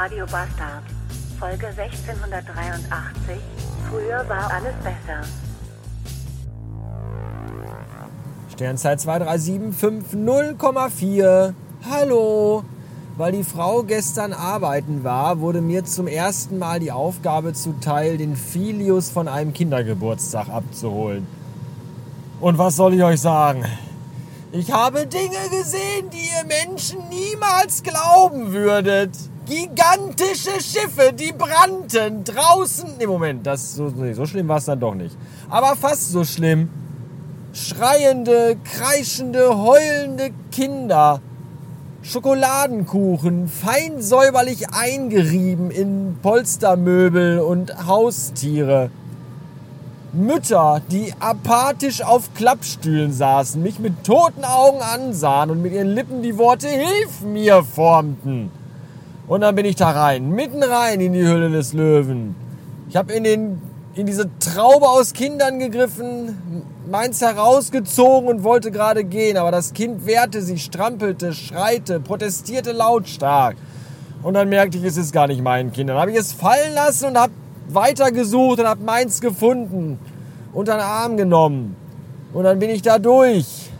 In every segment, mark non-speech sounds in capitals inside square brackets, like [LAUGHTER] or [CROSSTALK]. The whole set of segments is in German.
Radio Bastard. Folge 1683. Früher war alles besser. Sternzeit 23750,4. Hallo. Weil die Frau gestern arbeiten war, wurde mir zum ersten Mal die Aufgabe zuteil, den Filius von einem Kindergeburtstag abzuholen. Und was soll ich euch sagen? Ich habe Dinge gesehen, die ihr Menschen niemals glauben würdet. Gigantische Schiffe, die brannten draußen. Im Moment, das so, nee, so schlimm war es dann doch nicht. Aber fast so schlimm. Schreiende, kreischende, heulende Kinder. Schokoladenkuchen, fein säuberlich eingerieben in Polstermöbel und Haustiere. Mütter, die apathisch auf Klappstühlen saßen, mich mit toten Augen ansahen und mit ihren Lippen die Worte Hilf mir formten. Und dann bin ich da rein, mitten rein in die Hülle des Löwen. Ich habe in, in diese Traube aus Kindern gegriffen, meins herausgezogen und wollte gerade gehen, aber das Kind wehrte sich, strampelte, schreite, protestierte lautstark. Und dann merkte ich, es ist gar nicht mein Kind. Dann habe ich es fallen lassen und habe weitergesucht und habe meins gefunden, unter den Arm genommen. Und dann bin ich da durch,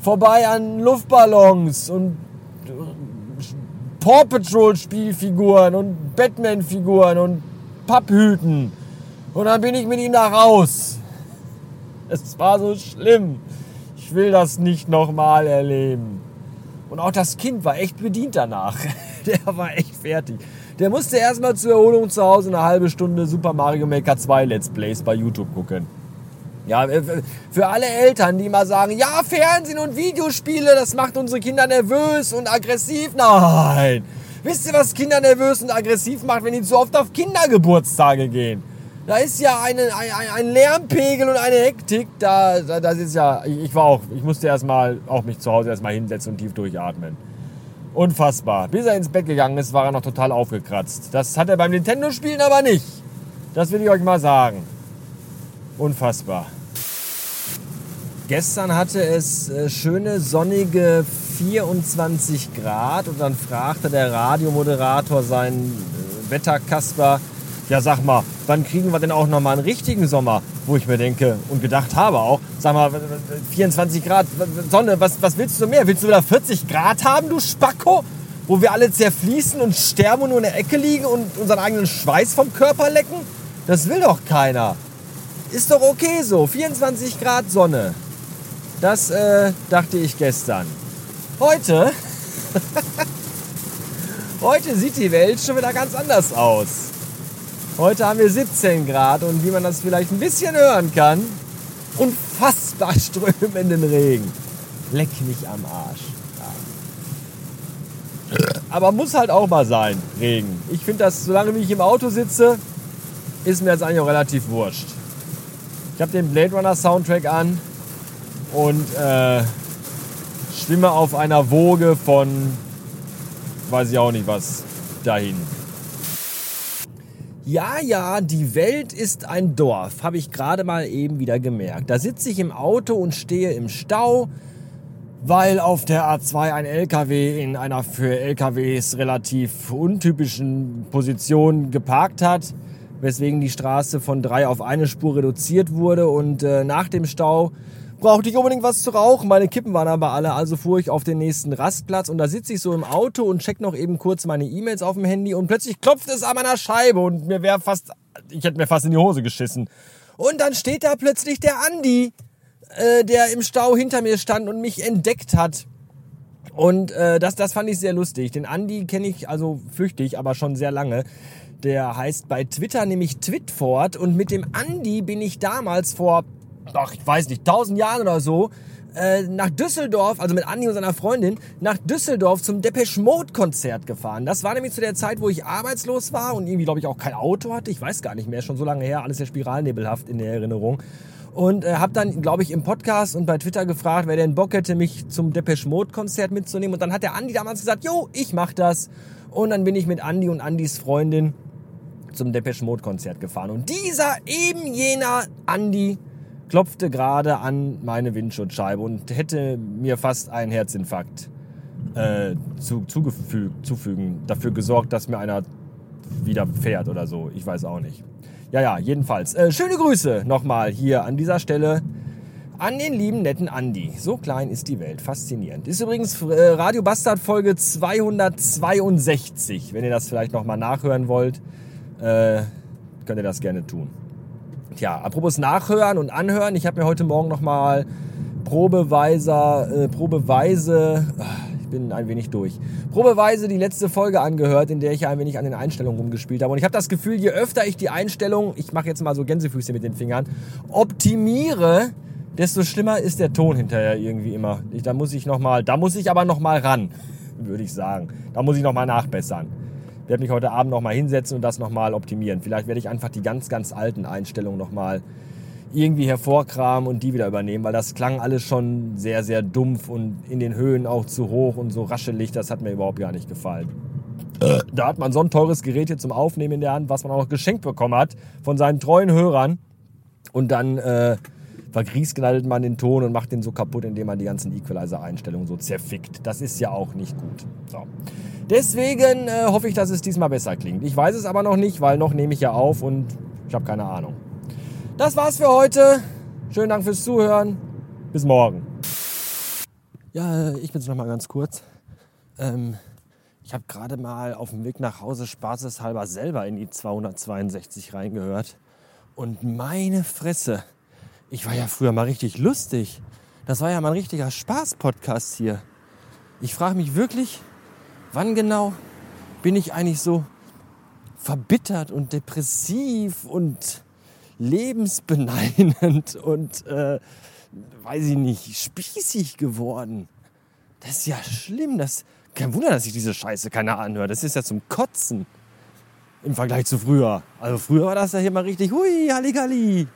vorbei an Luftballons und Paw Patrol Spielfiguren und Batman Figuren und Papphüten. Und dann bin ich mit ihm da raus. Es war so schlimm. Ich will das nicht nochmal erleben. Und auch das Kind war echt bedient danach. [LAUGHS] Der war echt fertig. Der musste erstmal zur Erholung zu Hause eine halbe Stunde Super Mario Maker 2 Let's Plays bei YouTube gucken. Ja, äh, für alle Eltern, die mal sagen, ja, Fernsehen und Videospiele, das macht unsere Kinder nervös und aggressiv. Nein. Wisst ihr, was Kinder nervös und aggressiv macht, wenn die zu oft auf Kindergeburtstage gehen? Da ist ja eine, ein, ein Lärmpegel und eine Hektik. Da, da, das ist ja, ich war auch, ich musste erstmal auch mich zu Hause erstmal hinsetzen und tief durchatmen. Unfassbar. Bis er ins Bett gegangen ist, war er noch total aufgekratzt. Das hat er beim Nintendo-Spielen aber nicht. Das will ich euch mal sagen. Unfassbar. Gestern hatte es äh, schöne sonnige 24 Grad und dann fragte der Radiomoderator seinen äh, Wetterkasper, ja sag mal, wann kriegen wir denn auch nochmal einen richtigen Sommer? Wo ich mir denke und gedacht habe auch, sag mal, 24 Grad Sonne, was, was willst du mehr? Willst du wieder 40 Grad haben, du Spacko? Wo wir alle zerfließen und sterben und nur in der Ecke liegen und unseren eigenen Schweiß vom Körper lecken? Das will doch keiner. Ist doch okay so, 24 Grad Sonne. Das äh, dachte ich gestern. Heute, [LAUGHS] heute sieht die Welt schon wieder ganz anders aus. Heute haben wir 17 Grad und wie man das vielleicht ein bisschen hören kann, unfassbar [LAUGHS] strömenden Regen. Leck mich am Arsch. Aber muss halt auch mal sein, Regen. Ich finde das, solange ich im Auto sitze, ist mir das eigentlich auch relativ wurscht. Ich habe den Blade Runner Soundtrack an und äh, schwimme auf einer Woge von, weiß ich auch nicht was, dahin. Ja, ja, die Welt ist ein Dorf, habe ich gerade mal eben wieder gemerkt. Da sitze ich im Auto und stehe im Stau, weil auf der A2 ein LKW in einer für LKWs relativ untypischen Position geparkt hat, weswegen die Straße von drei auf eine Spur reduziert wurde und äh, nach dem Stau brauchte ich unbedingt was zu rauchen. Meine Kippen waren aber alle, also fuhr ich auf den nächsten Rastplatz und da sitze ich so im Auto und check noch eben kurz meine E-Mails auf dem Handy und plötzlich klopft es an meiner Scheibe und mir wäre fast, ich hätte mir fast in die Hose geschissen. Und dann steht da plötzlich der Andi, äh, der im Stau hinter mir stand und mich entdeckt hat. Und äh, das, das fand ich sehr lustig. Den Andi kenne ich also flüchtig, aber schon sehr lange. Der heißt bei Twitter nämlich Twitford und mit dem Andi bin ich damals vor ach, ich weiß nicht, tausend Jahren oder so, äh, nach Düsseldorf, also mit Andi und seiner Freundin, nach Düsseldorf zum Depeche Mode Konzert gefahren. Das war nämlich zu der Zeit, wo ich arbeitslos war und irgendwie, glaube ich, auch kein Auto hatte. Ich weiß gar nicht mehr, schon so lange her, alles ja spiralnebelhaft in der Erinnerung. Und äh, habe dann, glaube ich, im Podcast und bei Twitter gefragt, wer denn Bock hätte, mich zum Depeche Mode Konzert mitzunehmen. Und dann hat der Andi damals gesagt, jo, ich mach das. Und dann bin ich mit Andi und Andis Freundin zum Depeche Mode Konzert gefahren. Und dieser eben jener Andi klopfte gerade an meine Windschutzscheibe und hätte mir fast einen Herzinfarkt äh, zu, zufügen, dafür gesorgt, dass mir einer wieder fährt oder so. Ich weiß auch nicht. Ja, ja, jedenfalls. Äh, schöne Grüße nochmal hier an dieser Stelle an den lieben netten Andi. So klein ist die Welt. Faszinierend. Ist übrigens äh, Radio Bastard Folge 262. Wenn ihr das vielleicht nochmal nachhören wollt, äh, könnt ihr das gerne tun. Tja, apropos Nachhören und Anhören. Ich habe mir heute Morgen nochmal probeweise, äh, probeweise, ich bin ein wenig durch, probeweise die letzte Folge angehört, in der ich ein wenig an den Einstellungen rumgespielt habe. Und ich habe das Gefühl, je öfter ich die Einstellung, ich mache jetzt mal so Gänsefüße mit den Fingern, optimiere, desto schlimmer ist der Ton hinterher irgendwie immer. Ich, da muss ich noch mal, da muss ich aber noch mal ran, würde ich sagen. Da muss ich noch mal nachbessern. Ich werde mich heute Abend noch mal hinsetzen und das noch mal optimieren. Vielleicht werde ich einfach die ganz, ganz alten Einstellungen noch mal irgendwie hervorkramen und die wieder übernehmen, weil das klang alles schon sehr, sehr dumpf und in den Höhen auch zu hoch und so raschelig. Das hat mir überhaupt gar nicht gefallen. Da hat man so ein teures Gerät hier zum Aufnehmen in der Hand, was man auch noch geschenkt bekommen hat von seinen treuen Hörern. Und dann äh, vergriesknallt man den Ton und macht den so kaputt, indem man die ganzen Equalizer-Einstellungen so zerfickt. Das ist ja auch nicht gut. So. Deswegen äh, hoffe ich, dass es diesmal besser klingt. Ich weiß es aber noch nicht, weil noch nehme ich ja auf und ich habe keine Ahnung. Das war's für heute. Schönen Dank fürs Zuhören. Bis morgen. Ja, ich bin's noch mal ganz kurz. Ähm, ich habe gerade mal auf dem Weg nach Hause spaßeshalber selber in die 262 reingehört. Und meine Fresse, ich war ja früher mal richtig lustig. Das war ja mal ein richtiger Spaß-Podcast hier. Ich frage mich wirklich, wann genau bin ich eigentlich so verbittert und depressiv und lebensbeneinend [LAUGHS] und, äh, weiß ich nicht, spießig geworden. Das ist ja schlimm. Das, kein Wunder, dass sich diese Scheiße keiner anhört. Das ist ja zum Kotzen im Vergleich zu früher. Also früher war das ja hier mal richtig, hui, Halligalli.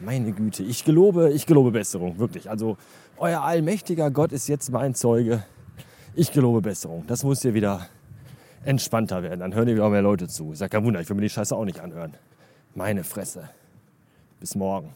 Meine Güte, ich gelobe, ich gelobe Besserung, wirklich. Also euer allmächtiger Gott ist jetzt mein Zeuge. Ich gelobe Besserung. Das muss hier wieder entspannter werden. Dann hören hier wieder mehr Leute zu. Ist ja kein Wunder, ich will mir die Scheiße auch nicht anhören. Meine Fresse. Bis morgen.